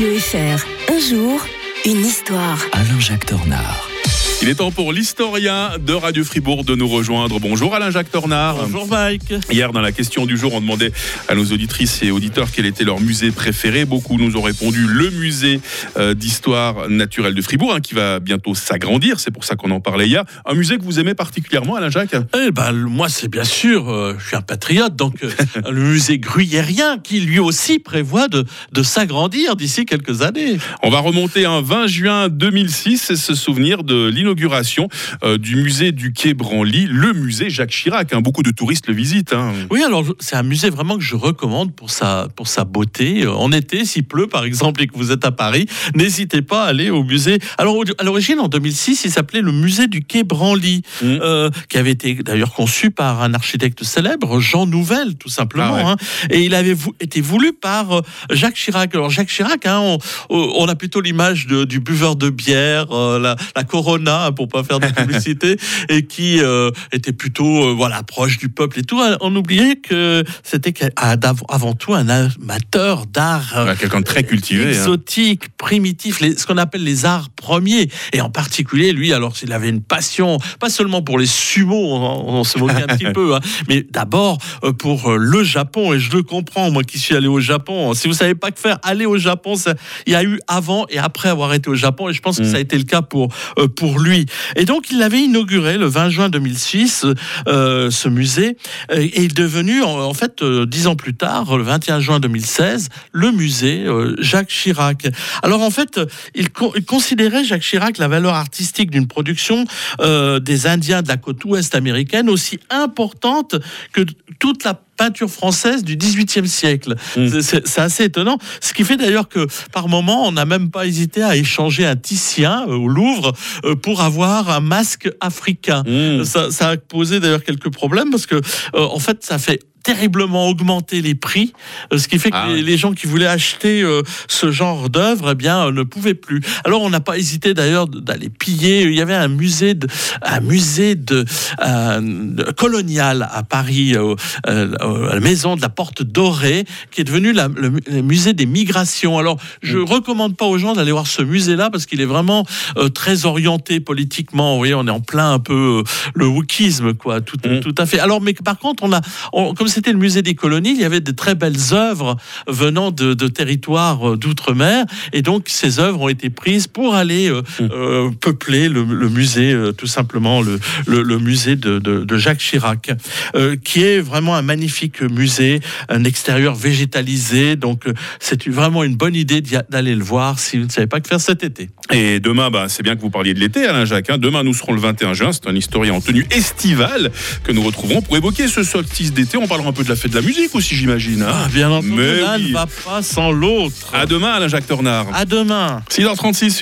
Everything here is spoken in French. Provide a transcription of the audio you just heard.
Radio. Un jour, une histoire. Alain-Jacques Tornard. Il est temps pour l'historien de Radio Fribourg de nous rejoindre. Bonjour Alain-Jacques Tornard. Bonjour Mike. Hier, dans la question du jour, on demandait à nos auditrices et auditeurs quel était leur musée préféré. Beaucoup nous ont répondu le musée euh, d'histoire naturelle de Fribourg, hein, qui va bientôt s'agrandir. C'est pour ça qu'on en parlait hier. Un musée que vous aimez particulièrement, Alain-Jacques Eh ben, moi, c'est bien sûr, euh, je suis un patriote, donc euh, le musée gruyérien, qui lui aussi prévoit de, de s'agrandir d'ici quelques années. On va remonter un 20 juin 2006 et se souvenir de l'inauguration euh, du musée du Quai Branly, le musée Jacques Chirac. Hein. Beaucoup de touristes le visitent. Hein. Oui, alors c'est un musée vraiment que je recommande pour sa, pour sa beauté. Euh, en été, s'il pleut par exemple et que vous êtes à Paris, n'hésitez pas à aller au musée. Alors à l'origine, en 2006, il s'appelait le musée du Quai Branly, mmh. euh, qui avait été d'ailleurs conçu par un architecte célèbre, Jean Nouvel, tout simplement. Ah hein. Et il avait été voulu par Jacques Chirac. Alors Jacques Chirac, on, on, a plutôt l'image du buveur de bière, la, la Corona Hein, pour pas faire de publicité, et qui euh, était plutôt euh, voilà proche du peuple et tout. On oubliait que c'était avant tout un amateur d'art, quelqu'un de très cultivé, hein. exotique, primitif, les, ce qu'on appelle les arts premiers, et en particulier lui. Alors s'il avait une passion, pas seulement pour les sumo, on, se moquait un petit peu, hein, mais d'abord euh, pour le Japon. Et je le comprends, moi qui suis allé au Japon. Si vous savez pas que faire, aller au Japon. Ça, il y a eu avant et après avoir été au Japon, et je pense que mm. ça a été le cas pour pour lui et donc, il l'avait inauguré le 20 juin 2006, euh, ce musée, et est devenu, en, fait, euh, dix ans plus tard, le 21 juin 2016, le musée euh, Jacques Chirac. Alors, en fait, il, considérait, Jacques Chirac, la valeur artistique d'une production des Indiens de la côte ouest américaine aussi importante que toute la peinture française du XVIIIe siècle. Mm. C'est assez étonnant. Ce qui fait d'ailleurs que par moment, on n'a même pas hésité à échanger un Titien euh, au Louvre euh, pour avoir un masque africain. Mm. Ça, ça, a posé d'ailleurs quelques problèmes parce que euh, en fait, ça fait terriblement augmenté les prix, euh, ce qui fait que ah les, gens qui voulaient acheter euh, ce genre d'œuvre, eh bien, euh, ne pouvaient plus. Alors, on n'a pas hésité d'ailleurs d'aller piller. Il y avait un musée de, un musée de, colonial à Paris, à la maison de la Porte Dorée, qui est devenu le, musée des migrations. Alors, je ne mm. recommande pas aux gens d'aller voir ce musée-là parce qu'il est vraiment très orienté politiquement. Vous voyez, on est en plein un peu le wokisme, quoi, tout, mm. tout à fait. Alors, mais par contre, on a, comme c'était le musée des colonies, il y avait de très belles œuvres venant de, territoires euh, d'outre-mer. Et donc, ces œuvres ont été prises pour aller euh, mmh. euh, peupler le, musée, tout simplement, le, le, musée de, Jacques Chirac, qui est vraiment un magnifique musée, un extérieur végétalisé. Donc, c'est vraiment une bonne idée d'aller le voir si vous ne savez pas que faire cet été. Et demain, bah, c'est bien que vous parliez de l'été, Alain Jacques. Hein. Demain, nous serons le 21 juin. C'est un historien en tenue estivale que nous retrouverons pour évoquer ce solstice d'été. On un peu de la fête de la musique aussi, j'imagine. Hein. Ah, bien entendu, l'un ne va pas sans l'autre. À demain, Alain Jacques Tornard. À demain. 6h36 sur